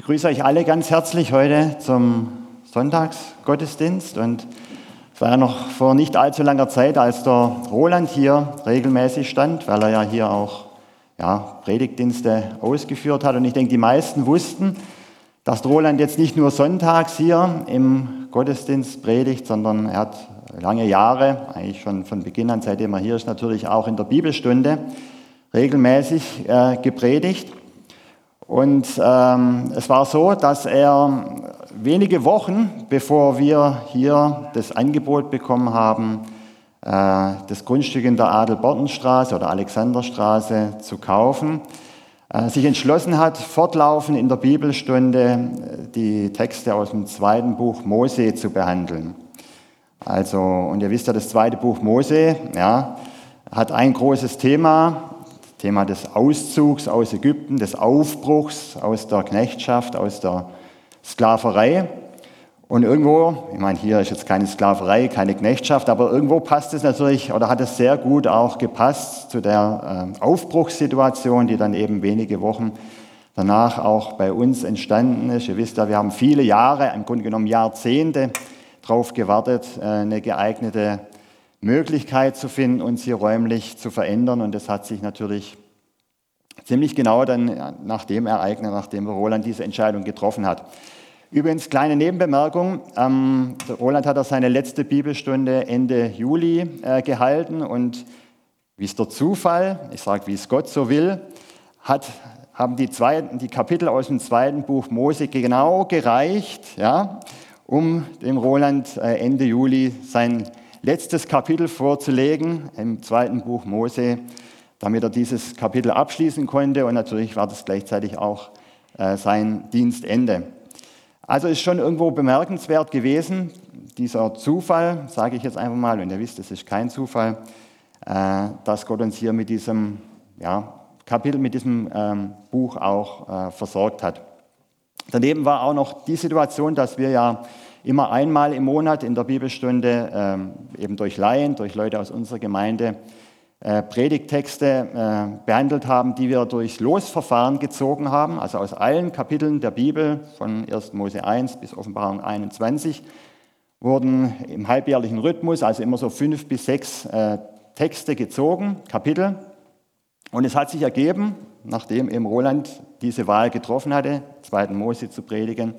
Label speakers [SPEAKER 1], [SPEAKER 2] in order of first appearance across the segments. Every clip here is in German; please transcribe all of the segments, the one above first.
[SPEAKER 1] begrüße euch alle ganz herzlich heute zum Sonntagsgottesdienst. Und es war ja noch vor nicht allzu langer Zeit, als der Roland hier regelmäßig stand, weil er ja hier auch ja, Predigtdienste ausgeführt hat. Und ich denke, die meisten wussten, dass Roland jetzt nicht nur sonntags hier im Gottesdienst predigt, sondern er hat lange Jahre, eigentlich schon von Beginn an, seitdem er hier ist, natürlich auch in der Bibelstunde regelmäßig äh, gepredigt. Und ähm, es war so, dass er wenige Wochen, bevor wir hier das Angebot bekommen haben, äh, das Grundstück in der Adelbortenstraße oder Alexanderstraße zu kaufen, äh, sich entschlossen hat, fortlaufend in der Bibelstunde äh, die Texte aus dem zweiten Buch Mose zu behandeln. Also, und ihr wisst ja, das zweite Buch Mose ja, hat ein großes Thema, Thema des Auszugs aus Ägypten, des Aufbruchs aus der Knechtschaft, aus der Sklaverei. Und irgendwo, ich meine, hier ist jetzt keine Sklaverei, keine Knechtschaft, aber irgendwo passt es natürlich oder hat es sehr gut auch gepasst zu der äh, Aufbruchssituation, die dann eben wenige Wochen danach auch bei uns entstanden ist. Ihr wisst ja, wir haben viele Jahre, im Grunde genommen Jahrzehnte, darauf gewartet, äh, eine geeignete Möglichkeit zu finden, uns hier räumlich zu verändern. Und das hat sich natürlich ziemlich genau dann nach dem Ereignis, nachdem Roland diese Entscheidung getroffen hat. Übrigens, kleine Nebenbemerkung. Ähm, Roland hat er seine letzte Bibelstunde Ende Juli äh, gehalten und wie es der Zufall, ich sage, wie es Gott so will, hat, haben die, zweiten, die Kapitel aus dem zweiten Buch Mose genau gereicht, ja, um dem Roland äh, Ende Juli sein letztes Kapitel vorzulegen im zweiten Buch Mose, damit er dieses Kapitel abschließen konnte und natürlich war das gleichzeitig auch äh, sein Dienstende. Also ist schon irgendwo bemerkenswert gewesen, dieser Zufall, sage ich jetzt einfach mal, und ihr wisst, es ist kein Zufall, äh, dass Gott uns hier mit diesem ja, Kapitel, mit diesem ähm, Buch auch äh, versorgt hat. Daneben war auch noch die Situation, dass wir ja immer einmal im Monat in der Bibelstunde, ähm, eben durch Laien, durch Leute aus unserer Gemeinde, äh, Predigtexte äh, behandelt haben, die wir durch Losverfahren gezogen haben, also aus allen Kapiteln der Bibel, von 1. Mose 1 bis Offenbarung 21, wurden im halbjährlichen Rhythmus, also immer so fünf bis sechs äh, Texte gezogen, Kapitel. Und es hat sich ergeben, nachdem eben Roland diese Wahl getroffen hatte, 2. Mose zu predigen,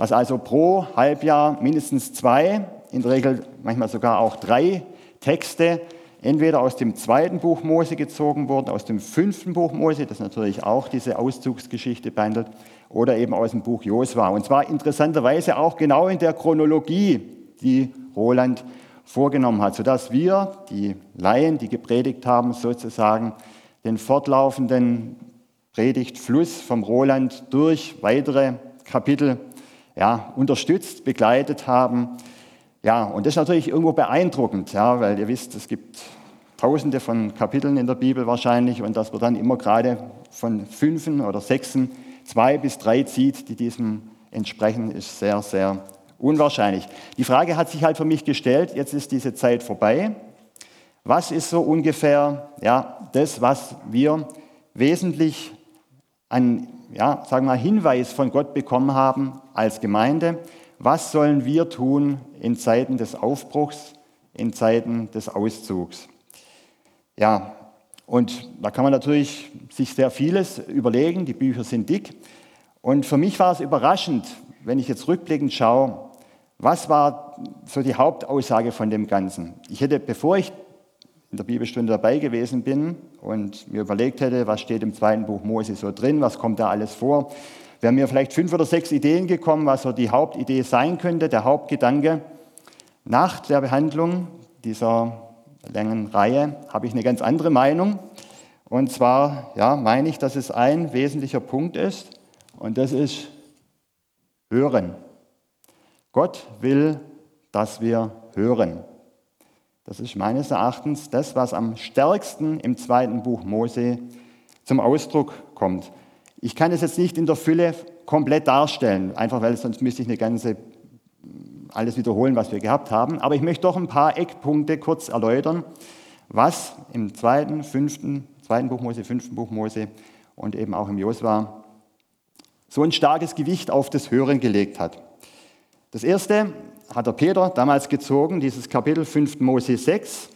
[SPEAKER 1] dass also pro Halbjahr mindestens zwei, in der Regel manchmal sogar auch drei Texte entweder aus dem zweiten Buch Mose gezogen wurden, aus dem fünften Buch Mose, das natürlich auch diese Auszugsgeschichte behandelt, oder eben aus dem Buch Josua. Und zwar interessanterweise auch genau in der Chronologie, die Roland vorgenommen hat, sodass wir, die Laien, die gepredigt haben, sozusagen den fortlaufenden Predigtfluss vom Roland durch weitere Kapitel ja, unterstützt, begleitet haben. Ja, und das ist natürlich irgendwo beeindruckend, ja, weil ihr wisst, es gibt tausende von Kapiteln in der Bibel wahrscheinlich und dass man dann immer gerade von fünfen oder sechsen zwei bis drei zieht, die diesem entsprechen, ist sehr, sehr unwahrscheinlich. Die Frage hat sich halt für mich gestellt, jetzt ist diese Zeit vorbei. Was ist so ungefähr ja, das, was wir wesentlich an ja, sagen wir, Hinweis von Gott bekommen haben als Gemeinde, was sollen wir tun in Zeiten des Aufbruchs, in Zeiten des Auszugs. Ja, und da kann man natürlich sich sehr vieles überlegen, die Bücher sind dick. Und für mich war es überraschend, wenn ich jetzt rückblickend schaue, was war so die Hauptaussage von dem Ganzen. Ich hätte, bevor ich in der Bibelstunde dabei gewesen bin und mir überlegt hätte, was steht im zweiten Buch Mose so drin, was kommt da alles vor, wären mir vielleicht fünf oder sechs Ideen gekommen, was so die Hauptidee sein könnte, der Hauptgedanke. Nach der Behandlung dieser langen Reihe habe ich eine ganz andere Meinung. Und zwar ja, meine ich, dass es ein wesentlicher Punkt ist und das ist Hören. Gott will, dass wir hören. Das ist meines Erachtens das, was am stärksten im zweiten Buch Mose zum Ausdruck kommt. Ich kann es jetzt nicht in der Fülle komplett darstellen, einfach weil sonst müsste ich eine ganze alles wiederholen, was wir gehabt haben. Aber ich möchte doch ein paar Eckpunkte kurz erläutern, was im zweiten, fünften, zweiten Buch Mose, fünften Buch Mose und eben auch im Josua so ein starkes Gewicht auf das Hören gelegt hat. Das erste hat der Peter damals gezogen, dieses Kapitel 5. Mose 6.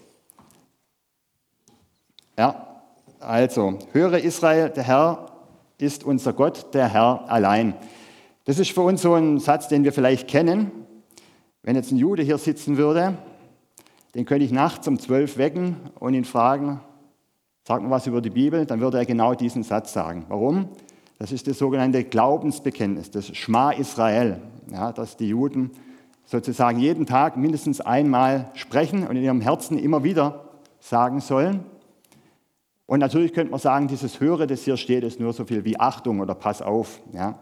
[SPEAKER 1] Ja, also, höre Israel, der Herr ist unser Gott, der Herr allein. Das ist für uns so ein Satz, den wir vielleicht kennen. Wenn jetzt ein Jude hier sitzen würde, den könnte ich nachts um zwölf wecken und ihn fragen, sag mal was über die Bibel, dann würde er genau diesen Satz sagen. Warum? Das ist das sogenannte Glaubensbekenntnis, das Schma Israel, ja, dass die Juden sozusagen jeden Tag mindestens einmal sprechen und in ihrem Herzen immer wieder sagen sollen. Und natürlich könnte man sagen, dieses Höre, das hier steht, ist nur so viel wie Achtung oder Pass auf. Ja.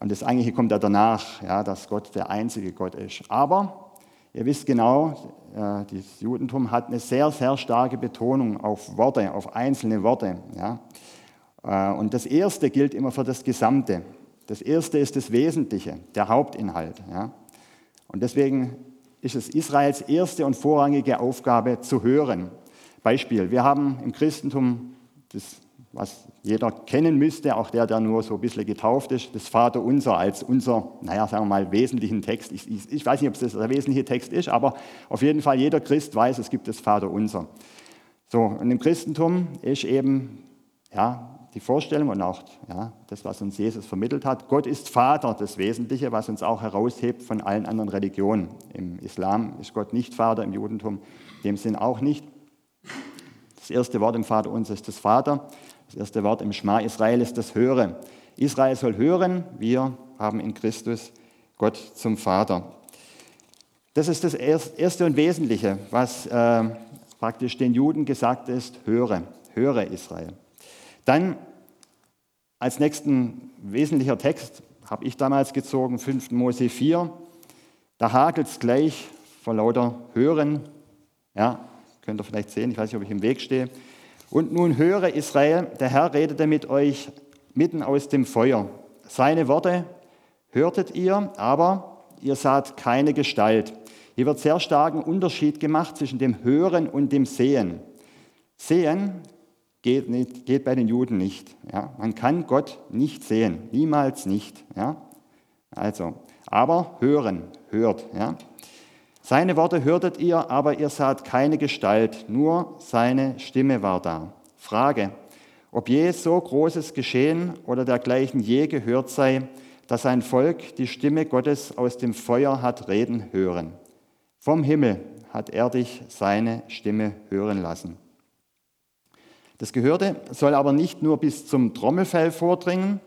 [SPEAKER 1] Und das eigentliche kommt ja danach, ja, dass Gott der einzige Gott ist. Aber ihr wisst genau, äh, das Judentum hat eine sehr, sehr starke Betonung auf Worte, auf einzelne Worte. Ja. Äh, und das Erste gilt immer für das Gesamte. Das Erste ist das Wesentliche, der Hauptinhalt. Ja. Und deswegen ist es Israels erste und vorrangige Aufgabe zu hören. Beispiel, wir haben im Christentum das, was jeder kennen müsste, auch der, der nur so ein bisschen getauft ist, das Vaterunser als unser, naja, sagen wir mal, wesentlichen Text. Ich, ich, ich weiß nicht, ob das der wesentliche Text ist, aber auf jeden Fall jeder Christ weiß, es gibt das Vaterunser. So, und im Christentum ist eben, ja, die Vorstellung und auch ja, das, was uns Jesus vermittelt hat. Gott ist Vater, das Wesentliche, was uns auch heraushebt von allen anderen Religionen. Im Islam ist Gott nicht Vater, im Judentum in dem Sinn auch nicht. Das erste Wort im Vater uns ist das Vater. Das erste Wort im Schma Israel ist das Höre. Israel soll hören, wir haben in Christus Gott zum Vater. Das ist das Erste und Wesentliche, was äh, praktisch den Juden gesagt ist, höre, höre Israel. Dann als nächsten wesentlicher Text habe ich damals gezogen, 5. Mose 4. Da hagelt es gleich vor lauter Hören. Ja, könnt ihr vielleicht sehen, ich weiß nicht, ob ich im Weg stehe. Und nun höre Israel, der Herr redete mit euch mitten aus dem Feuer. Seine Worte hörtet ihr, aber ihr saht keine Gestalt. Hier wird sehr starken Unterschied gemacht zwischen dem Hören und dem Sehen. Sehen geht, nicht, geht bei den Juden nicht. Ja. Man kann Gott nicht sehen, niemals nicht. Ja. Also, aber hören, hört. Ja. Seine Worte hörtet ihr, aber ihr saht keine Gestalt, nur seine Stimme war da. Frage, ob je so Großes geschehen oder dergleichen je gehört sei, dass ein Volk die Stimme Gottes aus dem Feuer hat reden hören. Vom Himmel hat er dich seine Stimme hören lassen. Das Gehörte soll aber nicht nur bis zum Trommelfell vordringen.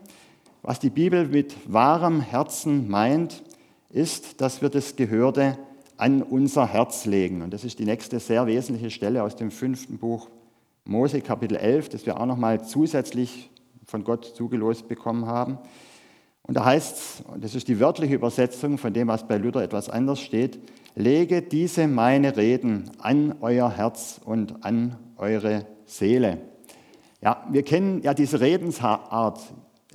[SPEAKER 1] Was die Bibel mit wahrem Herzen meint, ist, dass wir das Gehörte an unser Herz legen. Und das ist die nächste sehr wesentliche Stelle aus dem fünften Buch Mose, Kapitel 11, das wir auch nochmal zusätzlich von Gott zugelost bekommen haben. Und da heißt es, und das ist die wörtliche Übersetzung von dem, was bei Luther etwas anders steht, lege diese meine Reden an euer Herz und an eure Seele. Ja, wir kennen ja diese Redensart.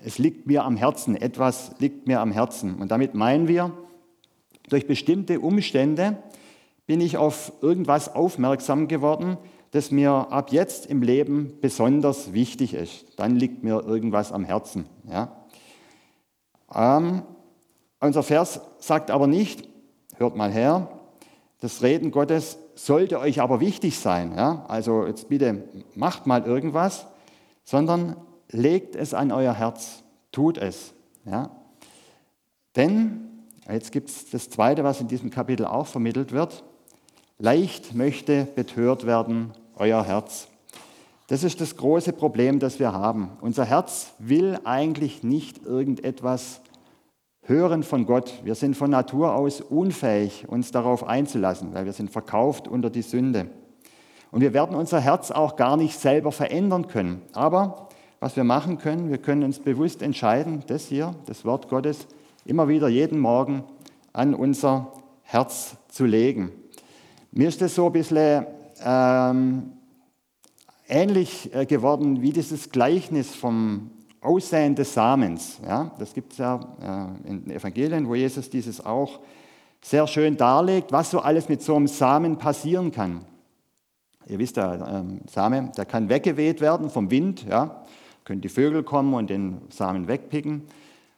[SPEAKER 1] Es liegt mir am Herzen, etwas liegt mir am Herzen. Und damit meinen wir, durch bestimmte Umstände bin ich auf irgendwas aufmerksam geworden, das mir ab jetzt im Leben besonders wichtig ist. Dann liegt mir irgendwas am Herzen. Ja. Ähm, unser Vers sagt aber nicht, hört mal her, das Reden Gottes sollte euch aber wichtig sein. Ja? Also jetzt bitte macht mal irgendwas, sondern legt es an euer Herz, tut es. Ja? Denn, jetzt gibt es das Zweite, was in diesem Kapitel auch vermittelt wird, leicht möchte betört werden euer Herz. Das ist das große Problem, das wir haben. Unser Herz will eigentlich nicht irgendetwas hören von Gott. Wir sind von Natur aus unfähig, uns darauf einzulassen, weil wir sind verkauft unter die Sünde. Und wir werden unser Herz auch gar nicht selber verändern können. Aber was wir machen können, wir können uns bewusst entscheiden, das hier, das Wort Gottes, immer wieder jeden Morgen an unser Herz zu legen. Mir ist das so ein bisschen ähm, ähnlich äh, geworden wie dieses Gleichnis vom Aussehen des Samens. Ja, das gibt es ja äh, in den Evangelien, wo Jesus dieses auch sehr schön darlegt, was so alles mit so einem Samen passieren kann. Ihr wisst ja, ähm, Same, der kann weggeweht werden vom Wind, ja, können die Vögel kommen und den Samen wegpicken.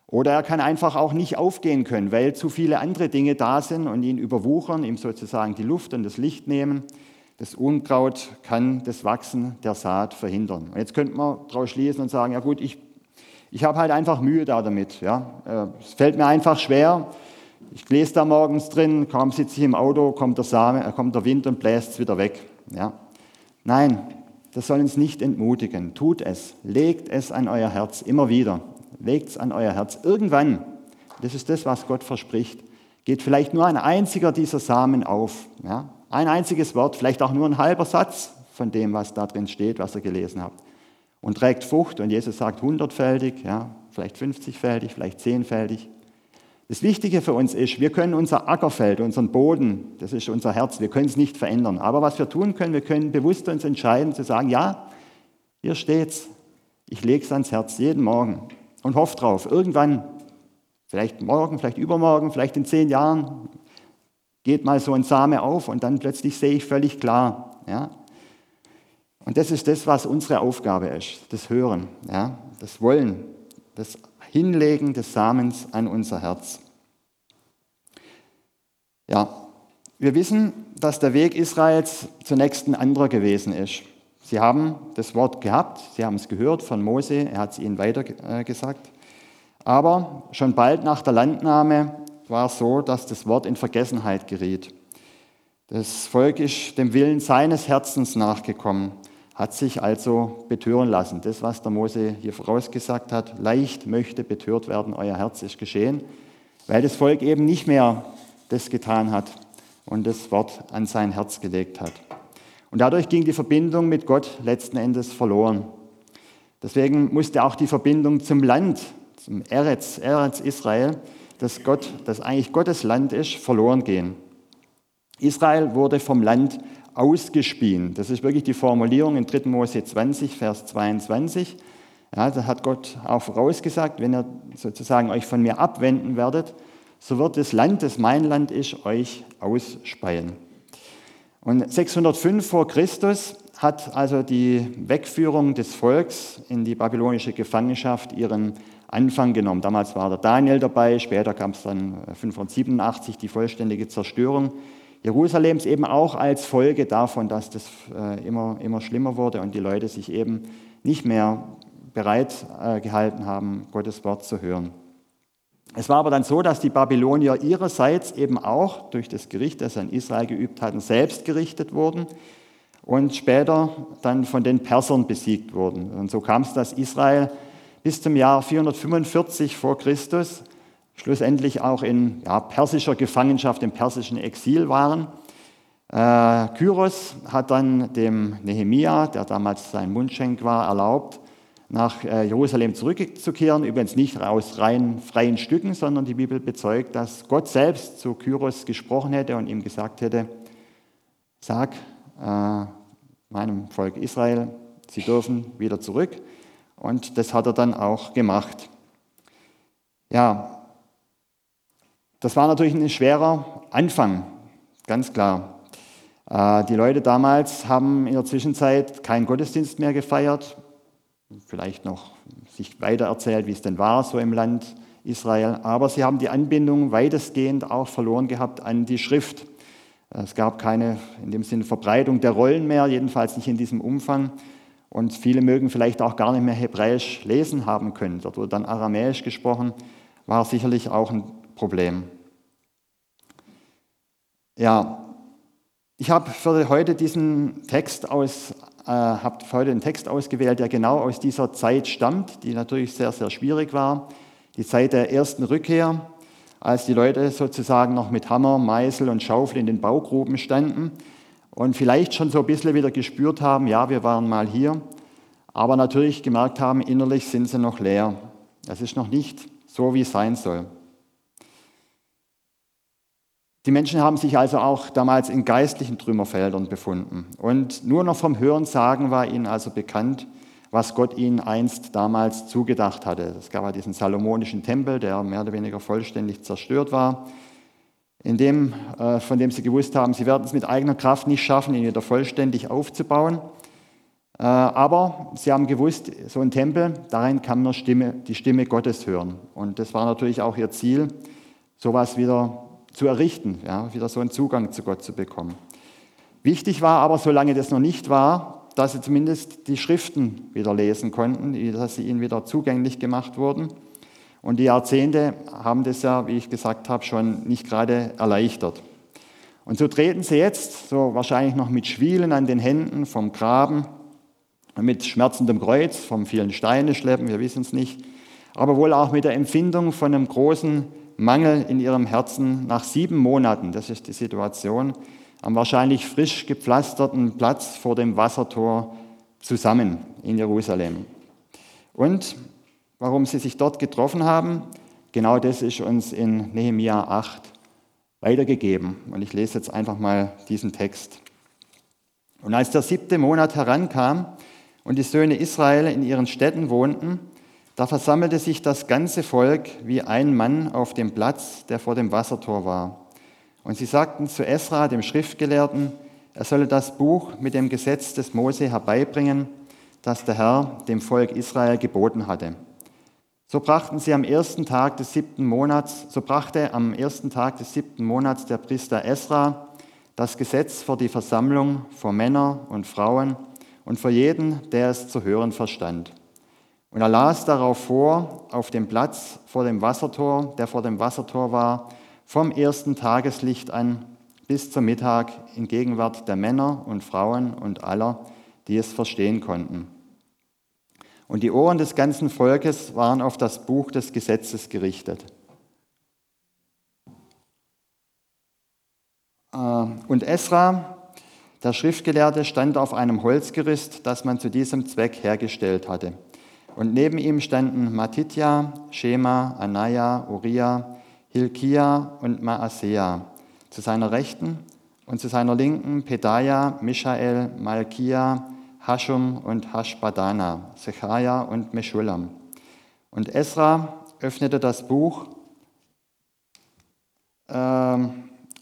[SPEAKER 1] Oder er kann einfach auch nicht aufgehen können, weil zu viele andere Dinge da sind und ihn überwuchern, ihm sozusagen die Luft und das Licht nehmen. Das Unkraut kann das Wachsen der Saat verhindern. Und jetzt könnte man daraus schließen und sagen, ja gut, ich, ich habe halt einfach Mühe da damit. Ja? Äh, es fällt mir einfach schwer. Ich lese da morgens drin, kaum sitze ich im Auto, kommt der, Same, äh, kommt der Wind und bläst es wieder weg. Ja? Nein, das soll uns nicht entmutigen. Tut es, legt es an euer Herz immer wieder legt es an euer Herz. Irgendwann, das ist das, was Gott verspricht, geht vielleicht nur ein einziger dieser Samen auf. Ja? Ein einziges Wort, vielleicht auch nur ein halber Satz von dem, was da drin steht, was ihr gelesen habt. Und trägt Frucht und Jesus sagt hundertfältig, ja, vielleicht 50-fältig, vielleicht zehnfältig. Das Wichtige für uns ist, wir können unser Ackerfeld, unseren Boden, das ist unser Herz, wir können es nicht verändern. Aber was wir tun können, wir können bewusst uns entscheiden zu sagen, ja, hier steht's, ich lege es ans Herz jeden Morgen und hoffe drauf. Irgendwann, vielleicht morgen, vielleicht übermorgen, vielleicht in zehn Jahren, geht mal so ein Same auf und dann plötzlich sehe ich völlig klar. Ja? Und das ist das, was unsere Aufgabe ist, das Hören, ja? das Wollen, das Hinlegen des Samens an unser Herz. Ja, wir wissen, dass der Weg Israels zunächst ein anderer gewesen ist. Sie haben das Wort gehabt, sie haben es gehört von Mose, er hat es ihnen weitergesagt. Aber schon bald nach der Landnahme war es so, dass das Wort in Vergessenheit geriet. Das Volk ist dem Willen seines Herzens nachgekommen, hat sich also betören lassen. Das, was der Mose hier vorausgesagt hat, leicht möchte betört werden, euer Herz ist geschehen, weil das Volk eben nicht mehr das getan hat und das Wort an sein Herz gelegt hat. Und dadurch ging die Verbindung mit Gott letzten Endes verloren. Deswegen musste auch die Verbindung zum Land, zum Eretz, Eretz Israel, das, Gott, das eigentlich Gottes Land ist, verloren gehen. Israel wurde vom Land ausgespien. Das ist wirklich die Formulierung in 3. Mose 20, Vers 22. Ja, da hat Gott auch vorausgesagt, wenn ihr sozusagen euch von mir abwenden werdet, so wird das Land, das mein Land ist, euch ausspeien. Und 605 vor Christus hat also die Wegführung des Volks in die babylonische Gefangenschaft ihren Anfang genommen. Damals war der Daniel dabei, später kam es dann 587 die vollständige Zerstörung Jerusalems, eben auch als Folge davon, dass das äh, immer, immer schlimmer wurde und die Leute sich eben nicht mehr bereit äh, gehalten haben, Gottes Wort zu hören. Es war aber dann so, dass die Babylonier ihrerseits eben auch durch das Gericht, das sie an Israel geübt hatten, selbst gerichtet wurden und später dann von den Persern besiegt wurden. Und so kam es, dass Israel bis zum Jahr 445 vor Christus schlussendlich auch in ja, persischer Gefangenschaft, im persischen Exil waren. Äh, Kyros hat dann dem Nehemia, der damals sein Mundschenk war, erlaubt, nach äh, Jerusalem zurückzukehren. Übrigens nicht aus rein freien Stücken, sondern die Bibel bezeugt, dass Gott selbst zu Kyros gesprochen hätte und ihm gesagt hätte, sag äh, meinem Volk Israel, sie dürfen wieder zurück. Und das hat er dann auch gemacht. Ja, das war natürlich ein schwerer Anfang, ganz klar. Äh, die Leute damals haben in der Zwischenzeit keinen Gottesdienst mehr gefeiert, vielleicht noch sich weiter erzählt, wie es denn war so im Land Israel. Aber sie haben die Anbindung weitestgehend auch verloren gehabt an die Schrift. Es gab keine in dem Sinne Verbreitung der Rollen mehr, jedenfalls nicht in diesem Umfang. Und viele mögen vielleicht auch gar nicht mehr Hebräisch lesen haben können. Dort wurde dann Aramäisch gesprochen, war sicherlich auch ein Problem. Ja, ich habe für heute diesen Text aus äh, habe heute einen Text ausgewählt, der genau aus dieser Zeit stammt, die natürlich sehr, sehr schwierig war. Die Zeit der ersten Rückkehr, als die Leute sozusagen noch mit Hammer, Meißel und Schaufel in den Baugruben standen und vielleicht schon so ein bisschen wieder gespürt haben, ja, wir waren mal hier, aber natürlich gemerkt haben, innerlich sind sie noch leer. Es ist noch nicht so, wie es sein soll. Die Menschen haben sich also auch damals in geistlichen Trümmerfeldern befunden. Und nur noch vom Hörensagen war ihnen also bekannt, was Gott ihnen einst damals zugedacht hatte. Es gab ja diesen salomonischen Tempel, der mehr oder weniger vollständig zerstört war, in dem, äh, von dem sie gewusst haben, sie werden es mit eigener Kraft nicht schaffen, ihn wieder vollständig aufzubauen. Äh, aber sie haben gewusst, so ein Tempel, darin kann man Stimme, die Stimme Gottes hören. Und das war natürlich auch ihr Ziel, sowas wieder zu errichten, ja, wieder so einen Zugang zu Gott zu bekommen. Wichtig war aber, solange das noch nicht war, dass sie zumindest die Schriften wieder lesen konnten, dass sie ihnen wieder zugänglich gemacht wurden. Und die Jahrzehnte haben das ja, wie ich gesagt habe, schon nicht gerade erleichtert. Und so treten sie jetzt, so wahrscheinlich noch mit Schwielen an den Händen vom Graben, mit schmerzendem Kreuz, vom vielen Steine schleppen, wir wissen es nicht, aber wohl auch mit der Empfindung von einem großen Mangel in ihrem Herzen nach sieben Monaten, das ist die Situation, am wahrscheinlich frisch gepflasterten Platz vor dem Wassertor zusammen in Jerusalem. Und warum sie sich dort getroffen haben, genau das ist uns in Nehemia 8 weitergegeben. Und ich lese jetzt einfach mal diesen Text. Und als der siebte Monat herankam und die Söhne Israel in ihren Städten wohnten, da versammelte sich das ganze Volk wie ein Mann auf dem Platz, der vor dem Wassertor war. Und sie sagten zu Esra, dem Schriftgelehrten, er solle das Buch mit dem Gesetz des Mose herbeibringen, das der Herr dem Volk Israel geboten hatte. So brachten sie am ersten Tag des siebten Monats, so brachte am ersten Tag des siebten Monats der Priester Esra das Gesetz vor die Versammlung vor Männer und Frauen und vor jeden, der es zu hören verstand. Und er las darauf vor, auf dem Platz vor dem Wassertor, der vor dem Wassertor war, vom ersten Tageslicht an bis zum Mittag in Gegenwart der Männer und Frauen und aller, die es verstehen konnten. Und die Ohren des ganzen Volkes waren auf das Buch des Gesetzes gerichtet. Äh, und Esra, der Schriftgelehrte, stand auf einem Holzgerüst, das man zu diesem Zweck hergestellt hatte. Und neben ihm standen Matitja, Shema, Anaya, Uriah, Hilkia und Maasea zu seiner Rechten und zu seiner Linken Pedaja, Michael, Malkia, Hashum und Hashbadana, Sechaja und Meschulam. Und Esra öffnete das Buch äh,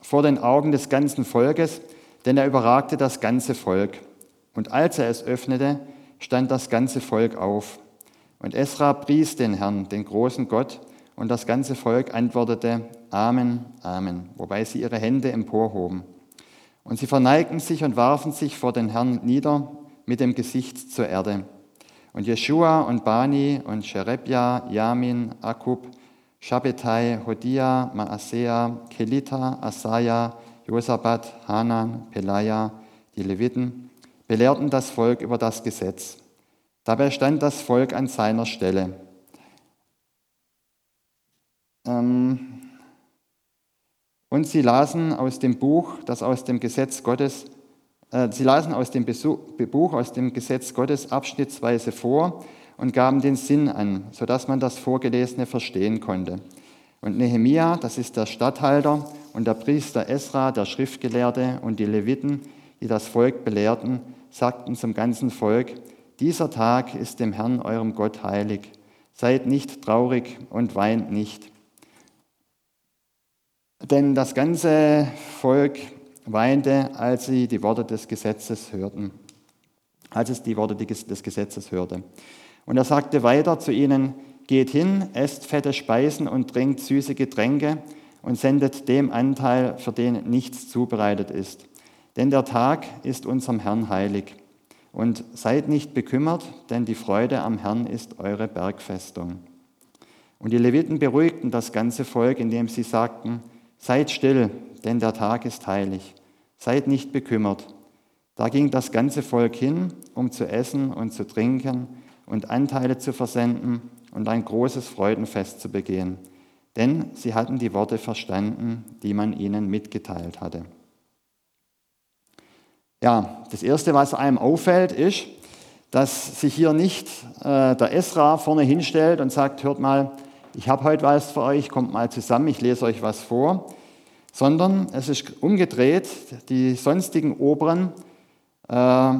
[SPEAKER 1] vor den Augen des ganzen Volkes, denn er überragte das ganze Volk. Und als er es öffnete, stand das ganze Volk auf. Und Esra pries den Herrn, den großen Gott, und das ganze Volk antwortete Amen, Amen, wobei sie ihre Hände emporhoben. Und sie verneigten sich und warfen sich vor den Herrn nieder mit dem Gesicht zur Erde. Und Jeschua und Bani und Sherebja, Yamin, Akub, Shabbetai, Hodia, Maasea, Kelita, Asaya, Josabat, Hanan, Pelaya, die Leviten, belehrten das Volk über das Gesetz. Dabei stand das Volk an seiner Stelle. Ähm, und sie lasen aus dem Buch, das aus dem Gesetz Gottes, äh, sie lasen aus dem Buch, aus dem Gesetz Gottes abschnittsweise vor und gaben den Sinn an, sodass man das Vorgelesene verstehen konnte. Und Nehemia, das ist der Statthalter, und der Priester Esra, der Schriftgelehrte, und die Leviten, die das Volk belehrten, sagten zum ganzen Volk, dieser Tag ist dem Herrn eurem Gott heilig. Seid nicht traurig und weint nicht. Denn das ganze Volk weinte, als sie die Worte des Gesetzes hörten, als es die Worte des Gesetzes hörte. Und er sagte weiter zu ihnen, geht hin, esst fette Speisen und trinkt süße Getränke und sendet dem Anteil, für den nichts zubereitet ist. Denn der Tag ist unserem Herrn heilig. Und seid nicht bekümmert, denn die Freude am Herrn ist eure Bergfestung. Und die Leviten beruhigten das ganze Volk, indem sie sagten, Seid still, denn der Tag ist heilig. Seid nicht bekümmert. Da ging das ganze Volk hin, um zu essen und zu trinken und Anteile zu versenden und ein großes Freudenfest zu begehen. Denn sie hatten die Worte verstanden, die man ihnen mitgeteilt hatte. Ja, das Erste, was einem auffällt, ist, dass sich hier nicht äh, der Esra vorne hinstellt und sagt, hört mal, ich habe heute was für euch, kommt mal zusammen, ich lese euch was vor, sondern es ist umgedreht, die sonstigen Oberen, äh,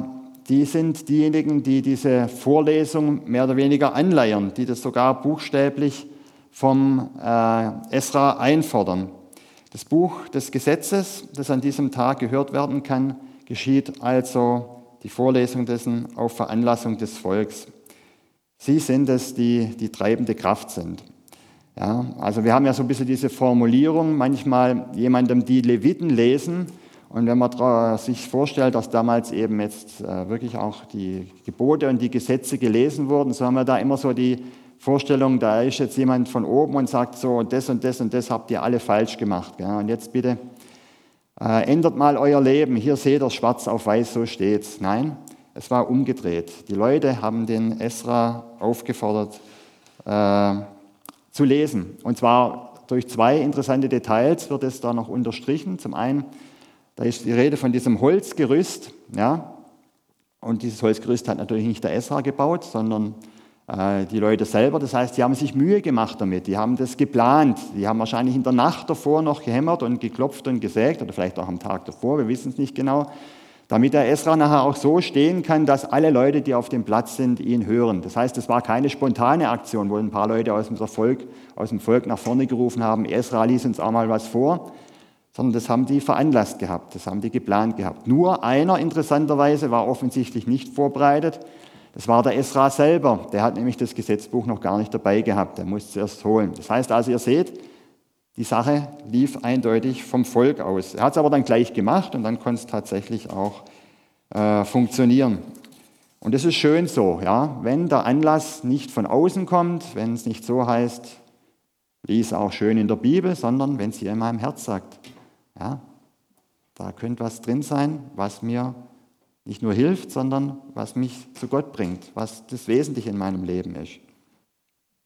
[SPEAKER 1] die sind diejenigen, die diese Vorlesung mehr oder weniger anleiern, die das sogar buchstäblich vom äh, Esra einfordern. Das Buch des Gesetzes, das an diesem Tag gehört werden kann, geschieht also die Vorlesung dessen auf Veranlassung des Volks. Sie sind es, die die treibende Kraft sind. Ja, also wir haben ja so ein bisschen diese Formulierung, manchmal jemandem die Leviten lesen. Und wenn man sich vorstellt, dass damals eben jetzt äh, wirklich auch die Gebote und die Gesetze gelesen wurden, so haben wir da immer so die Vorstellung, da ist jetzt jemand von oben und sagt so, das und das und das habt ihr alle falsch gemacht. Ja, und jetzt bitte äh, ändert mal euer Leben. Hier seht ihr schwarz auf weiß, so steht's. Nein, es war umgedreht. Die Leute haben den Esra aufgefordert äh, zu lesen. Und zwar durch zwei interessante Details wird es da noch unterstrichen. Zum einen, da ist die Rede von diesem Holzgerüst. Ja, und dieses Holzgerüst hat natürlich nicht der Esra gebaut, sondern die Leute selber. Das heißt, die haben sich Mühe gemacht damit, die haben das geplant, die haben wahrscheinlich in der Nacht davor noch gehämmert und geklopft und gesägt oder vielleicht auch am Tag davor, wir wissen es nicht genau, damit der Esra nachher auch so stehen kann, dass alle Leute, die auf dem Platz sind, ihn hören. Das heißt, es war keine spontane Aktion, wo ein paar Leute aus dem Volk, aus dem Volk nach vorne gerufen haben, Esra lies uns auch mal was vor, sondern das haben die veranlasst gehabt, das haben die geplant gehabt. Nur einer interessanterweise war offensichtlich nicht vorbereitet, das war der Esra selber, der hat nämlich das Gesetzbuch noch gar nicht dabei gehabt, der musste es erst holen. Das heißt also, ihr seht, die Sache lief eindeutig vom Volk aus. Er hat es aber dann gleich gemacht und dann konnte es tatsächlich auch äh, funktionieren. Und das ist schön so, ja, wenn der Anlass nicht von außen kommt, wenn es nicht so heißt, lies auch schön in der Bibel, sondern wenn es hier in meinem Herz sagt, ja, da könnte was drin sein, was mir nicht nur hilft, sondern was mich zu Gott bringt, was das Wesentliche in meinem Leben ist.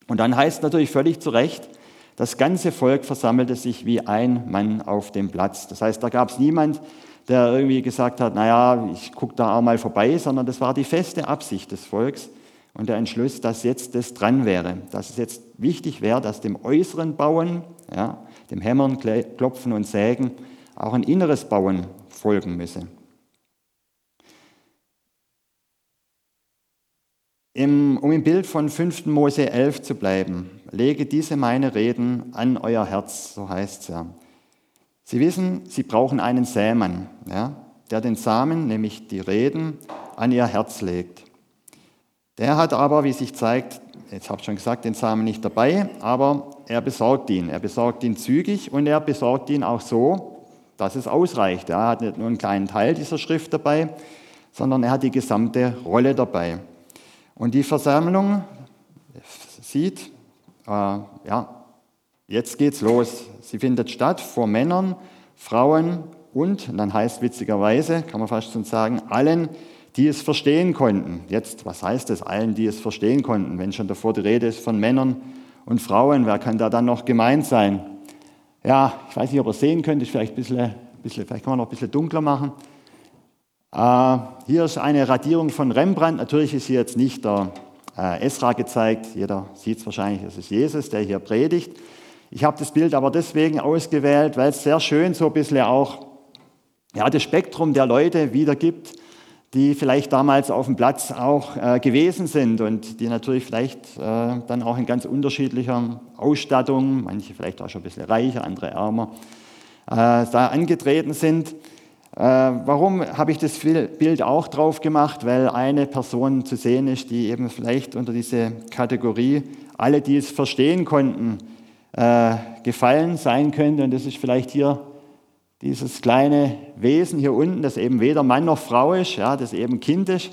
[SPEAKER 1] Und dann heißt natürlich völlig zu Recht, das ganze Volk versammelte sich wie ein Mann auf dem Platz. Das heißt, da gab es niemand, der irgendwie gesagt hat, naja, ich gucke da auch mal vorbei, sondern das war die feste Absicht des Volks und der Entschluss, dass jetzt das dran wäre, dass es jetzt wichtig wäre, dass dem äußeren Bauen, ja, dem Hämmern, Klopfen und Sägen auch ein inneres Bauen folgen müsse. Im, um im Bild von 5. Mose 11 zu bleiben, lege diese meine Reden an euer Herz, so heißt es ja. Sie wissen, Sie brauchen einen Sämann, ja, der den Samen, nämlich die Reden, an ihr Herz legt. Der hat aber, wie sich zeigt, jetzt habe ich schon gesagt, den Samen nicht dabei, aber er besorgt ihn. Er besorgt ihn zügig und er besorgt ihn auch so, dass es ausreicht. Er hat nicht nur einen kleinen Teil dieser Schrift dabei, sondern er hat die gesamte Rolle dabei. Und die Versammlung sieht, äh, ja, jetzt geht's los. Sie findet statt vor Männern, Frauen und, dann heißt witzigerweise, kann man fast schon sagen, allen, die es verstehen konnten. Jetzt, was heißt das, allen, die es verstehen konnten? Wenn schon davor die Rede ist von Männern und Frauen, wer kann da dann noch gemeint sein? Ja, ich weiß nicht, ob ihr sehen könnt, ist vielleicht ein bisschen, bisschen vielleicht kann man noch ein bisschen dunkler machen. Äh, hier ist eine Radierung von Rembrandt. Natürlich ist hier jetzt nicht der äh, Esra gezeigt. Jeder sieht es wahrscheinlich, es ist Jesus, der hier predigt. Ich habe das Bild aber deswegen ausgewählt, weil es sehr schön so ein bisschen auch ja, das Spektrum der Leute wiedergibt, die vielleicht damals auf dem Platz auch äh, gewesen sind und die natürlich vielleicht äh, dann auch in ganz unterschiedlicher Ausstattung, manche vielleicht auch schon ein bisschen reicher, andere ärmer, äh, da angetreten sind. Äh, warum habe ich das Bild auch drauf gemacht? Weil eine Person zu sehen ist, die eben vielleicht unter diese Kategorie alle, die es verstehen konnten, äh, gefallen sein könnte. Und das ist vielleicht hier dieses kleine Wesen hier unten, das eben weder Mann noch Frau ist, ja, das eben Kind ist.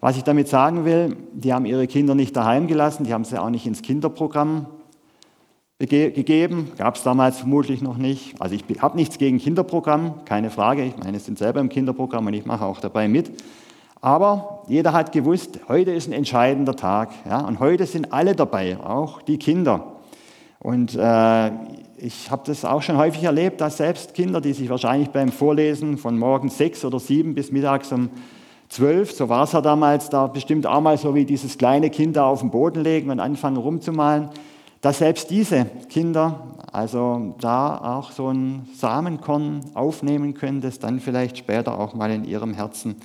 [SPEAKER 1] Was ich damit sagen will, die haben ihre Kinder nicht daheim gelassen, die haben sie auch nicht ins Kinderprogramm gegeben, gab es damals vermutlich noch nicht. Also ich habe nichts gegen Kinderprogramm, keine Frage. Ich meine, es sind selber im Kinderprogramm und ich mache auch dabei mit. Aber jeder hat gewusst, heute ist ein entscheidender Tag. Ja? Und heute sind alle dabei, auch die Kinder. Und äh, ich habe das auch schon häufig erlebt, dass selbst Kinder, die sich wahrscheinlich beim Vorlesen von morgens sechs oder sieben bis mittags um zwölf, so war es ja damals, da bestimmt auch mal so wie dieses kleine Kind da auf den Boden legen und anfangen rumzumalen, dass selbst diese Kinder also da auch so ein Samenkorn aufnehmen können, das dann vielleicht später auch mal in ihrem Herzen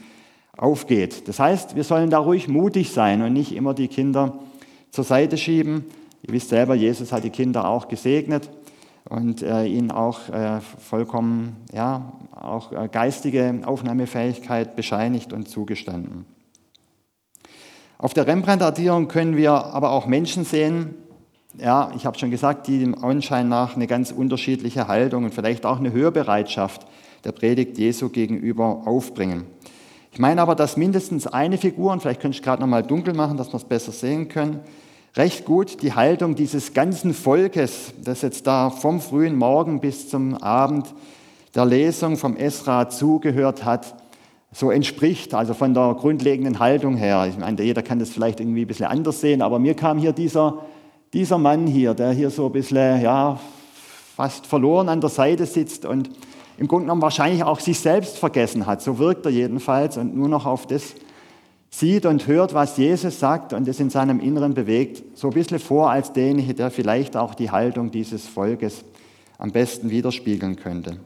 [SPEAKER 1] aufgeht. Das heißt, wir sollen da ruhig mutig sein und nicht immer die Kinder zur Seite schieben. Ihr wisst selber, Jesus hat die Kinder auch gesegnet. und äh, ihnen auch äh, vollkommen ja, auch äh, geistige Aufnahmefähigkeit bescheinigt und zugestanden. Auf der Rembrandt-Ardierung können wir aber auch Menschen sehen, ja, ich habe schon gesagt, die dem Anschein nach eine ganz unterschiedliche Haltung und vielleicht auch eine Hörbereitschaft der Predigt Jesu gegenüber aufbringen. Ich meine aber, dass mindestens eine Figur, und vielleicht könnte ich gerade noch mal dunkel machen, dass wir es besser sehen können, recht gut die Haltung dieses ganzen Volkes, das jetzt da vom frühen Morgen bis zum Abend der Lesung vom Esra zugehört hat, so entspricht, also von der grundlegenden Haltung her. Ich meine, jeder kann das vielleicht irgendwie ein bisschen anders sehen, aber mir kam hier dieser, dieser Mann hier, der hier so ein bisschen, ja, fast verloren an der Seite sitzt und im Grunde genommen wahrscheinlich auch sich selbst vergessen hat. So wirkt er jedenfalls und nur noch auf das sieht und hört, was Jesus sagt und es in seinem Inneren bewegt, so ein bisschen vor als derjenige, der vielleicht auch die Haltung dieses Volkes am besten widerspiegeln könnte.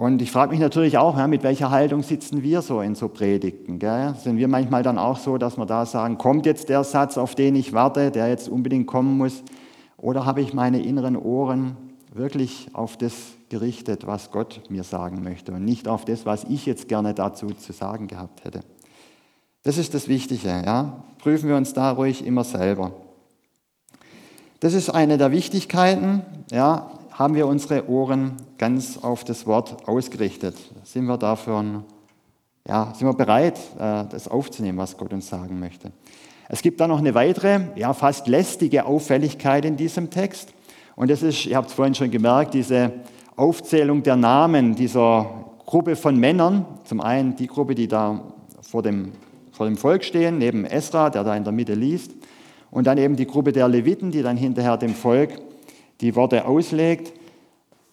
[SPEAKER 1] Und ich frage mich natürlich auch, ja, mit welcher Haltung sitzen wir so in so Predigten? Gell? Sind wir manchmal dann auch so, dass wir da sagen, kommt jetzt der Satz, auf den ich warte, der jetzt unbedingt kommen muss? Oder habe ich meine inneren Ohren wirklich auf das gerichtet, was Gott mir sagen möchte und nicht auf das, was ich jetzt gerne dazu zu sagen gehabt hätte? Das ist das Wichtige. Ja? Prüfen wir uns da ruhig immer selber. Das ist eine der Wichtigkeiten. Ja, haben wir unsere Ohren ganz auf das Wort ausgerichtet? Sind wir dafür, ja, sind wir bereit, äh, das aufzunehmen, was Gott uns sagen möchte? Es gibt da noch eine weitere, ja, fast lästige Auffälligkeit in diesem Text. Und das ist, ihr habt es vorhin schon gemerkt, diese Aufzählung der Namen dieser Gruppe von Männern. Zum einen die Gruppe, die da vor dem, vor dem Volk stehen, neben Esra, der da in der Mitte liest. Und dann eben die Gruppe der Leviten, die dann hinterher dem Volk die Worte auslegt.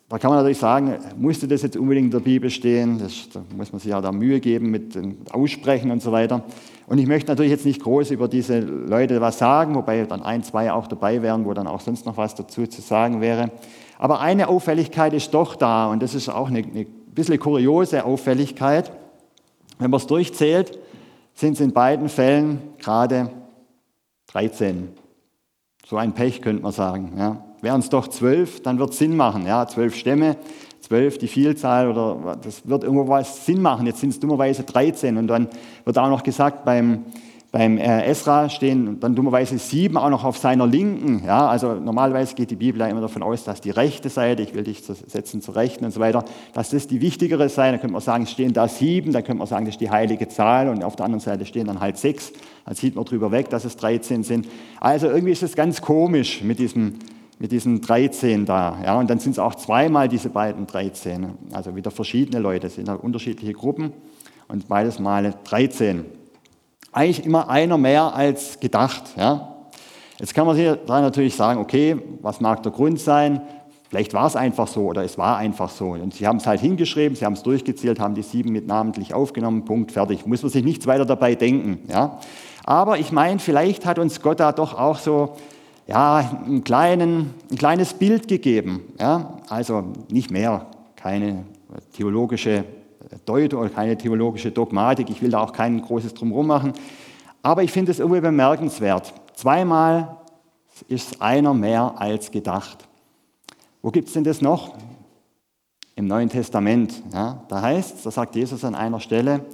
[SPEAKER 1] Da kann man natürlich sagen, musste das jetzt unbedingt in der Bibel stehen? Das, da muss man sich ja da Mühe geben mit dem Aussprechen und so weiter. Und ich möchte natürlich jetzt nicht groß über diese Leute was sagen, wobei dann ein, zwei auch dabei wären, wo dann auch sonst noch was dazu zu sagen wäre. Aber eine Auffälligkeit ist doch da und das ist auch eine, eine bisschen kuriose Auffälligkeit. Wenn man es durchzählt, sind es in beiden Fällen gerade 13. So ein Pech könnte man sagen. Ja wären es doch zwölf, dann wird es Sinn machen. Ja, zwölf Stämme, zwölf die Vielzahl oder das wird irgendwo was Sinn machen. Jetzt sind es dummerweise 13 und dann wird auch noch gesagt beim, beim äh, Esra stehen dann dummerweise sieben auch noch auf seiner Linken. Ja, also normalerweise geht die Bibel ja immer davon aus, dass die rechte Seite, ich will dich setzen zur Rechten und so weiter, dass das die wichtigere sei. Dann könnte man sagen, es stehen da sieben, dann könnte man sagen, das ist die heilige Zahl und auf der anderen Seite stehen dann halt sechs. Dann sieht man drüber weg, dass es 13 sind. Also irgendwie ist es ganz komisch mit diesem mit diesen 13 da. Ja, und dann sind es auch zweimal diese beiden 13. Also wieder verschiedene Leute, sind halt unterschiedliche Gruppen und beides Male 13. Eigentlich immer einer mehr als gedacht. Ja. Jetzt kann man sich da natürlich sagen, okay, was mag der Grund sein? Vielleicht war es einfach so oder es war einfach so. Und sie haben es halt hingeschrieben, sie haben es durchgezählt, haben die sieben mit namentlich aufgenommen, Punkt, fertig. Muss man sich nichts weiter dabei denken. Ja. Aber ich meine, vielleicht hat uns Gott da doch auch so ja, einen kleinen, ein kleines Bild gegeben. Ja? Also nicht mehr, keine theologische Deutung oder keine theologische Dogmatik. Ich will da auch kein großes Drumherum machen. Aber ich finde es irgendwie bemerkenswert. Zweimal ist einer mehr als gedacht. Wo gibt es denn das noch? Im Neuen Testament. Ja, da heißt es, da sagt Jesus an einer Stelle,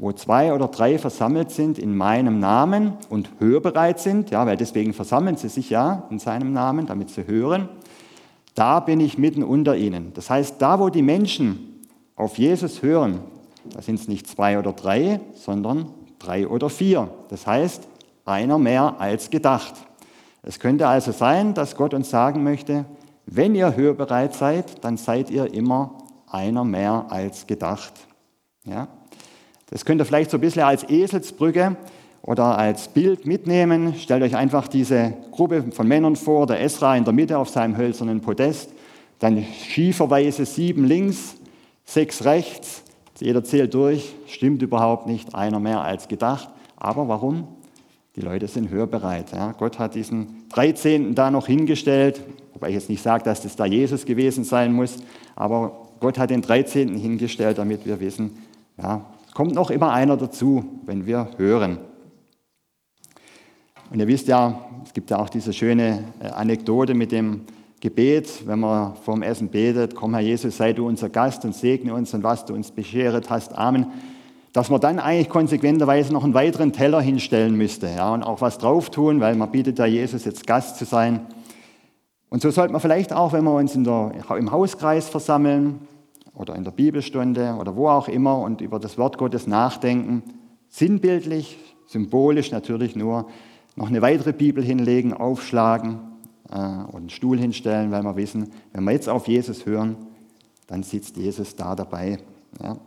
[SPEAKER 1] wo zwei oder drei versammelt sind in meinem Namen und hörbereit sind, ja, weil deswegen versammeln sie sich ja in seinem Namen, damit sie hören, da bin ich mitten unter ihnen. Das heißt, da wo die Menschen auf Jesus hören, da sind es nicht zwei oder drei, sondern drei oder vier. Das heißt, einer mehr als gedacht. Es könnte also sein, dass Gott uns sagen möchte, wenn ihr hörbereit seid, dann seid ihr immer einer mehr als gedacht. Ja? Das könnt ihr vielleicht so ein bisschen als Eselsbrücke oder als Bild mitnehmen. Stellt euch einfach diese Gruppe von Männern vor, der Esra in der Mitte auf seinem hölzernen Podest, dann schieferweise sieben links, sechs rechts. Jeder zählt durch, stimmt überhaupt nicht, einer mehr als gedacht. Aber warum? Die Leute sind hörbereit. Ja. Gott hat diesen 13. da noch hingestellt, wobei ich jetzt nicht sage, dass das da Jesus gewesen sein muss, aber Gott hat den 13. hingestellt, damit wir wissen, ja, kommt noch immer einer dazu, wenn wir hören. Und ihr wisst ja, es gibt ja auch diese schöne äh, Anekdote mit dem Gebet, wenn man vorm Essen betet, komm Herr Jesus, sei du unser Gast und segne uns und was du uns bescheret hast. Amen. Dass man dann eigentlich konsequenterweise noch einen weiteren Teller hinstellen müsste ja, und auch was drauf tun, weil man bietet ja Jesus jetzt Gast zu sein. Und so sollte man vielleicht auch, wenn wir uns der, im Hauskreis versammeln oder in der Bibelstunde oder wo auch immer und über das Wort Gottes nachdenken, sinnbildlich, symbolisch natürlich nur, noch eine weitere Bibel hinlegen, aufschlagen äh, und einen Stuhl hinstellen, weil wir wissen, wenn wir jetzt auf Jesus hören, dann sitzt Jesus da dabei. Ja.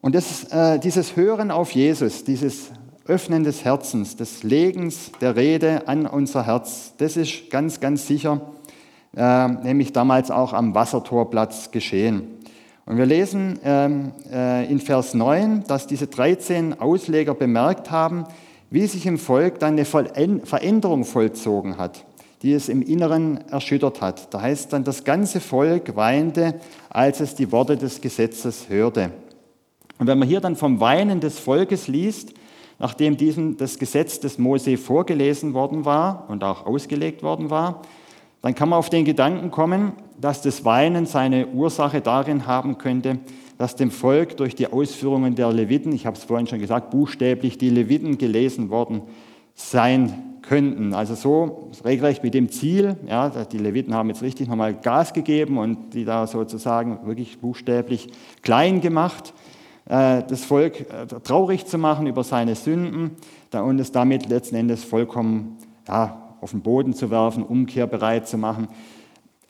[SPEAKER 1] Und das, äh, dieses Hören auf Jesus, dieses Öffnen des Herzens, des Legens der Rede an unser Herz, das ist ganz, ganz sicher, äh, nämlich damals auch am Wassertorplatz geschehen. Und wir lesen ähm, äh, in Vers 9, dass diese 13 Ausleger bemerkt haben, wie sich im Volk dann eine Veränderung vollzogen hat, die es im Inneren erschüttert hat. Da heißt dann, das ganze Volk weinte, als es die Worte des Gesetzes hörte. Und wenn man hier dann vom Weinen des Volkes liest, nachdem diesem das Gesetz des Mose vorgelesen worden war und auch ausgelegt worden war, dann kann man auf den Gedanken kommen, dass das Weinen seine Ursache darin haben könnte, dass dem Volk durch die Ausführungen der Leviten, ich habe es vorhin schon gesagt, buchstäblich die Leviten gelesen worden sein könnten. Also so regelrecht mit dem Ziel, ja, die Leviten haben jetzt richtig nochmal Gas gegeben und die da sozusagen wirklich buchstäblich klein gemacht, äh, das Volk äh, traurig zu machen über seine Sünden und es damit letzten Endes vollkommen ja, auf den Boden zu werfen, umkehrbereit zu machen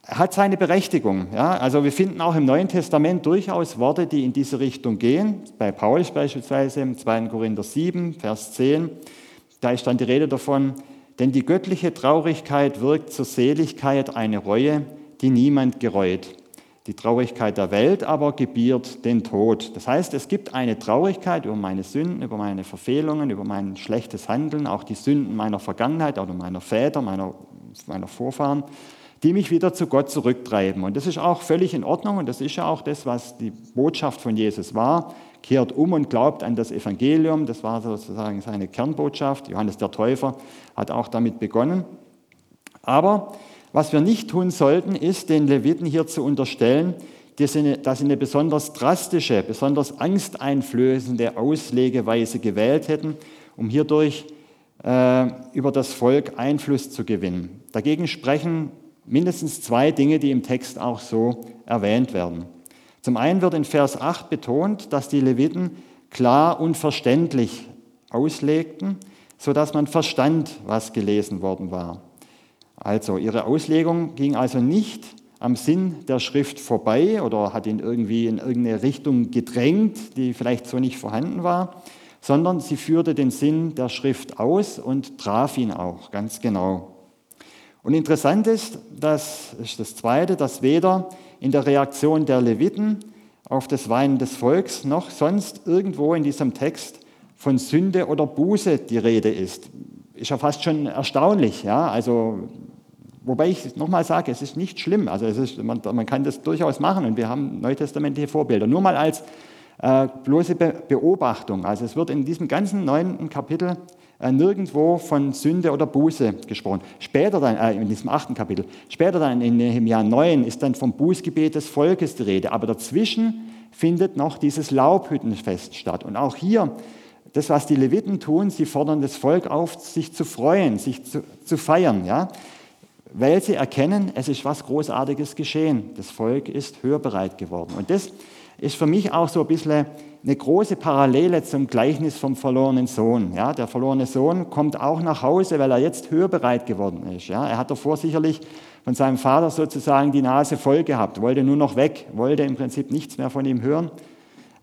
[SPEAKER 1] hat seine Berechtigung. Ja? Also wir finden auch im Neuen Testament durchaus Worte, die in diese Richtung gehen. Bei Paulus beispielsweise im 2. Korinther 7, Vers 10, da ist dann die Rede davon, denn die göttliche Traurigkeit wirkt zur Seligkeit eine Reue, die niemand gereut. Die Traurigkeit der Welt aber gebiert den Tod. Das heißt, es gibt eine Traurigkeit über meine Sünden, über meine Verfehlungen, über mein schlechtes Handeln, auch die Sünden meiner Vergangenheit oder meiner Väter, meiner, meiner Vorfahren die mich wieder zu Gott zurücktreiben. Und das ist auch völlig in Ordnung und das ist ja auch das, was die Botschaft von Jesus war. Kehrt um und glaubt an das Evangelium, das war sozusagen seine Kernbotschaft. Johannes der Täufer hat auch damit begonnen. Aber was wir nicht tun sollten, ist den Leviten hier zu unterstellen, dass sie eine besonders drastische, besonders angsteinflößende Auslegeweise gewählt hätten, um hierdurch äh, über das Volk Einfluss zu gewinnen. Dagegen sprechen mindestens zwei Dinge, die im Text auch so erwähnt werden. Zum einen wird in Vers 8 betont, dass die Leviten klar und verständlich auslegten, sodass man verstand, was gelesen worden war. Also ihre Auslegung ging also nicht am Sinn der Schrift vorbei oder hat ihn irgendwie in irgendeine Richtung gedrängt, die vielleicht so nicht vorhanden war, sondern sie führte den Sinn der Schrift aus und traf ihn auch ganz genau. Und interessant ist, das ist das Zweite, dass weder in der Reaktion der Leviten auf das Weinen des Volks noch sonst irgendwo in diesem Text von Sünde oder Buße die Rede ist. Ist ja fast schon erstaunlich. Ja? Also, wobei ich nochmal sage, es ist nicht schlimm. Also ist, man, man, kann das durchaus machen und wir haben neutestamentliche Vorbilder. Nur mal als äh, bloße Be Beobachtung. Also es wird in diesem ganzen neunten Kapitel äh, nirgendwo von Sünde oder Buße gesprochen. Später dann, äh, in diesem achten Kapitel, später dann in Nehemiah 9 ist dann vom Bußgebet des Volkes die Rede. Aber dazwischen findet noch dieses Laubhüttenfest statt. Und auch hier, das, was die Leviten tun, sie fordern das Volk auf, sich zu freuen, sich zu, zu feiern, ja? Weil sie erkennen, es ist was Großartiges geschehen. Das Volk ist hörbereit geworden. Und das ist für mich auch so ein bisschen eine große Parallele zum Gleichnis vom verlorenen Sohn. Ja, der verlorene Sohn kommt auch nach Hause, weil er jetzt hörbereit geworden ist. Ja, er hat davor sicherlich von seinem Vater sozusagen die Nase voll gehabt, wollte nur noch weg, wollte im Prinzip nichts mehr von ihm hören.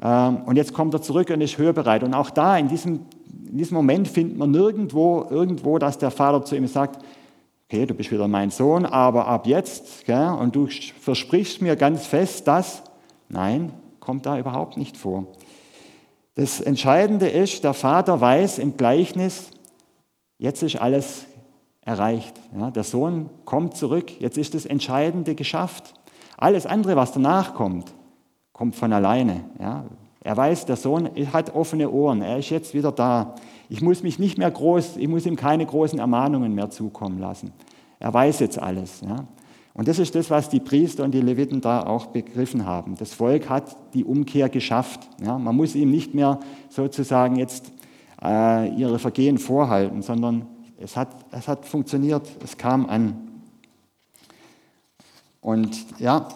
[SPEAKER 1] Ähm, und jetzt kommt er zurück und ist hörbereit. Und auch da, in diesem, in diesem Moment, findet man nirgendwo, irgendwo, dass der Vater zu ihm sagt, okay, du bist wieder mein Sohn, aber ab jetzt, gell, und du versprichst mir ganz fest, dass, nein, kommt da überhaupt nicht vor. Das Entscheidende ist, der Vater weiß im Gleichnis, jetzt ist alles erreicht. Ja, der Sohn kommt zurück, jetzt ist das Entscheidende geschafft. Alles andere, was danach kommt, kommt von alleine. Ja. Er weiß, der Sohn hat offene Ohren, er ist jetzt wieder da. Ich muss mich nicht mehr groß, ich muss ihm keine großen Ermahnungen mehr zukommen lassen. Er weiß jetzt alles. Ja. Und das ist das, was die Priester und die Leviten da auch begriffen haben. Das Volk hat die Umkehr geschafft. Ja. Man muss ihm nicht mehr sozusagen jetzt äh, ihre Vergehen vorhalten, sondern es hat, es hat funktioniert, es kam an. Und ja,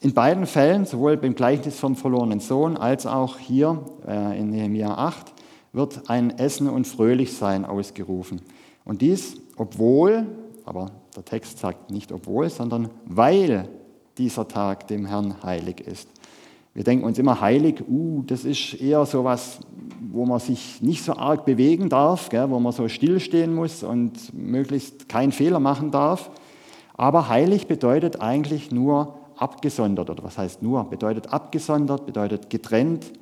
[SPEAKER 1] in beiden Fällen, sowohl beim Gleichnis vom verlorenen Sohn als auch hier äh, in Nehemiah 8, wird ein Essen und Fröhlichsein ausgerufen. Und dies, obwohl, aber der Text sagt nicht obwohl, sondern weil dieser Tag dem Herrn heilig ist. Wir denken uns immer heilig, uh, das ist eher so was, wo man sich nicht so arg bewegen darf, gell, wo man so stillstehen muss und möglichst keinen Fehler machen darf. Aber heilig bedeutet eigentlich nur abgesondert, oder was heißt nur? Bedeutet abgesondert, bedeutet getrennt.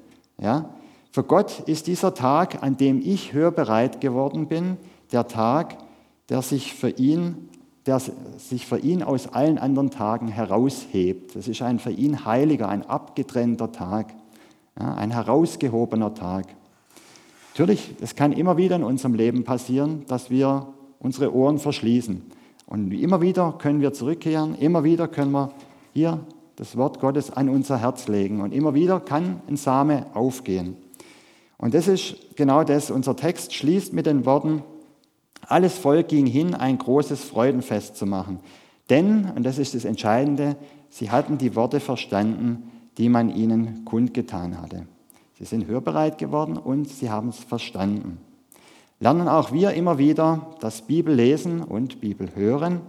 [SPEAKER 1] Ja? Für Gott ist dieser Tag, an dem ich hörbereit geworden bin, der Tag, der sich für ihn, der sich für ihn aus allen anderen Tagen heraushebt. Das ist ein für ihn heiliger, ein abgetrennter Tag, ein herausgehobener Tag. Natürlich, es kann immer wieder in unserem Leben passieren, dass wir unsere Ohren verschließen. Und immer wieder können wir zurückkehren, immer wieder können wir hier das Wort Gottes an unser Herz legen. Und immer wieder kann ein Same aufgehen. Und das ist genau das. Unser Text schließt mit den Worten, alles Volk ging hin, ein großes Freudenfest zu machen. Denn, und das ist das Entscheidende, sie hatten die Worte verstanden, die man ihnen kundgetan hatte. Sie sind hörbereit geworden und sie haben es verstanden. Lernen auch wir immer wieder, dass Bibel lesen und Bibel hören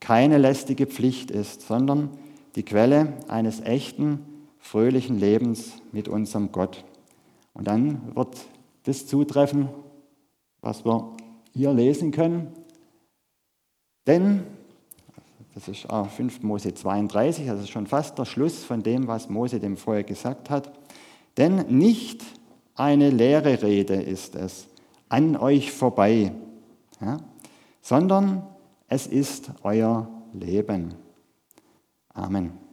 [SPEAKER 1] keine lästige Pflicht ist, sondern die Quelle eines echten, fröhlichen Lebens mit unserem Gott. Und dann wird das zutreffen, was wir hier lesen können. Denn, das ist 5. Mose 32, das ist schon fast der Schluss von dem, was Mose dem Volk gesagt hat. Denn nicht eine leere Rede ist es an euch vorbei, ja, sondern es ist euer Leben. Amen.